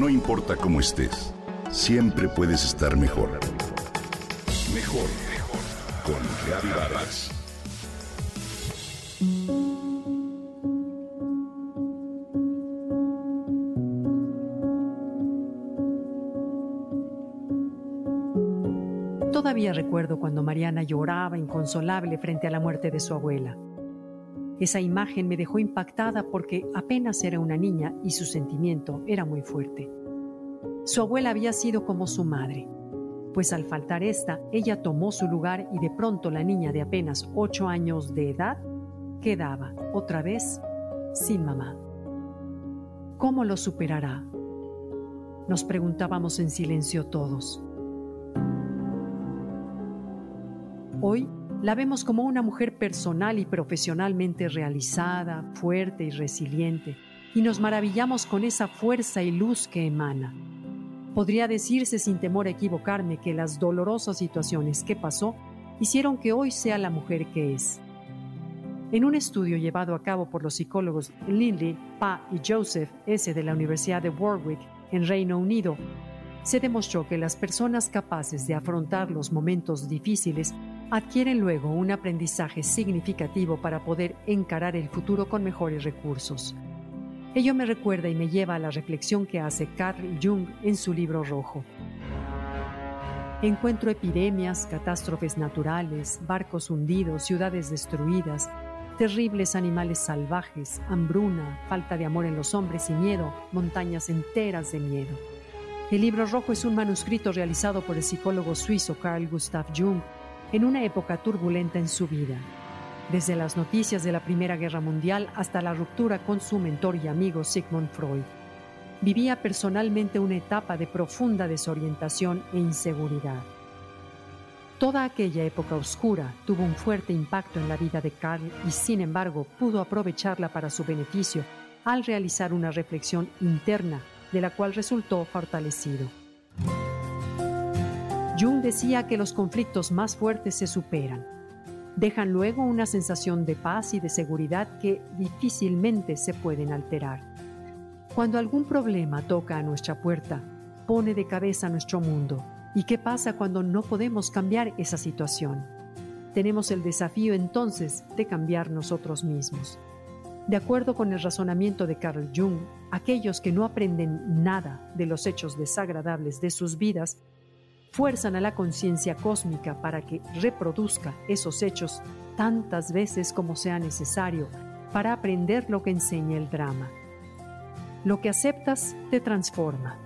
No importa cómo estés, siempre puedes estar mejor. Mejor, mejor. Con Vargas. Todavía recuerdo cuando Mariana lloraba inconsolable frente a la muerte de su abuela. Esa imagen me dejó impactada porque apenas era una niña y su sentimiento era muy fuerte. Su abuela había sido como su madre, pues al faltar esta, ella tomó su lugar y de pronto la niña de apenas ocho años de edad quedaba, otra vez, sin mamá. ¿Cómo lo superará? Nos preguntábamos en silencio todos. Hoy la vemos como una mujer personal y profesionalmente realizada, fuerte y resiliente, y nos maravillamos con esa fuerza y luz que emana. Podría decirse sin temor a equivocarme que las dolorosas situaciones que pasó hicieron que hoy sea la mujer que es. En un estudio llevado a cabo por los psicólogos Lindley, Pa y Joseph S. de la Universidad de Warwick, en Reino Unido, se demostró que las personas capaces de afrontar los momentos difíciles adquieren luego un aprendizaje significativo para poder encarar el futuro con mejores recursos. Ello me recuerda y me lleva a la reflexión que hace Carl Jung en su libro rojo. Encuentro epidemias, catástrofes naturales, barcos hundidos, ciudades destruidas, terribles animales salvajes, hambruna, falta de amor en los hombres y miedo, montañas enteras de miedo. El libro rojo es un manuscrito realizado por el psicólogo suizo Carl Gustav Jung en una época turbulenta en su vida, desde las noticias de la Primera Guerra Mundial hasta la ruptura con su mentor y amigo Sigmund Freud. Vivía personalmente una etapa de profunda desorientación e inseguridad. Toda aquella época oscura tuvo un fuerte impacto en la vida de Carl y sin embargo pudo aprovecharla para su beneficio al realizar una reflexión interna de la cual resultó fortalecido. Jung decía que los conflictos más fuertes se superan. Dejan luego una sensación de paz y de seguridad que difícilmente se pueden alterar. Cuando algún problema toca a nuestra puerta, pone de cabeza nuestro mundo. ¿Y qué pasa cuando no podemos cambiar esa situación? Tenemos el desafío entonces de cambiar nosotros mismos. De acuerdo con el razonamiento de Carl Jung, aquellos que no aprenden nada de los hechos desagradables de sus vidas fuerzan a la conciencia cósmica para que reproduzca esos hechos tantas veces como sea necesario para aprender lo que enseña el drama. Lo que aceptas te transforma.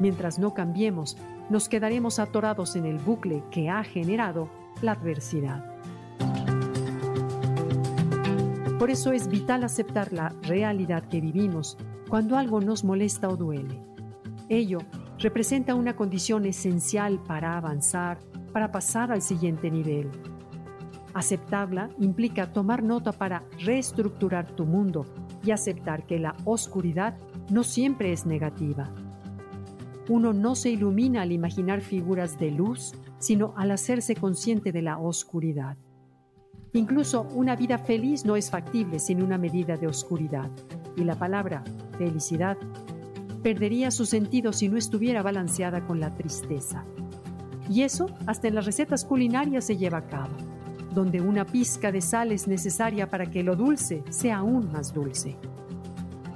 Mientras no cambiemos, nos quedaremos atorados en el bucle que ha generado la adversidad. Por eso es vital aceptar la realidad que vivimos cuando algo nos molesta o duele. Ello representa una condición esencial para avanzar, para pasar al siguiente nivel. Aceptarla implica tomar nota para reestructurar tu mundo y aceptar que la oscuridad no siempre es negativa. Uno no se ilumina al imaginar figuras de luz, sino al hacerse consciente de la oscuridad. Incluso una vida feliz no es factible sin una medida de oscuridad, y la palabra felicidad perdería su sentido si no estuviera balanceada con la tristeza. Y eso hasta en las recetas culinarias se lleva a cabo, donde una pizca de sal es necesaria para que lo dulce sea aún más dulce.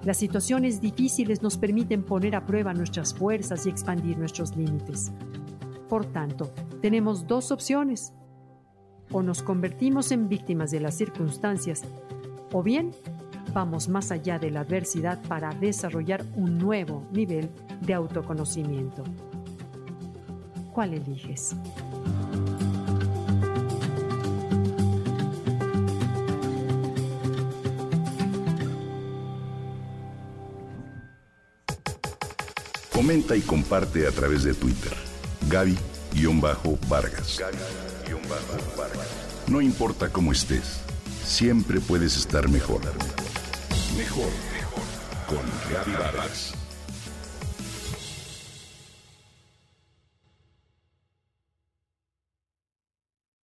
Las situaciones difíciles nos permiten poner a prueba nuestras fuerzas y expandir nuestros límites. Por tanto, tenemos dos opciones. O nos convertimos en víctimas de las circunstancias, o bien vamos más allá de la adversidad para desarrollar un nuevo nivel de autoconocimiento. ¿Cuál eliges? Comenta y comparte a través de Twitter. Gaby-Vargas. No importa cómo estés, siempre puedes estar mejor. Mejor, mejor. Con Gaby Vargas.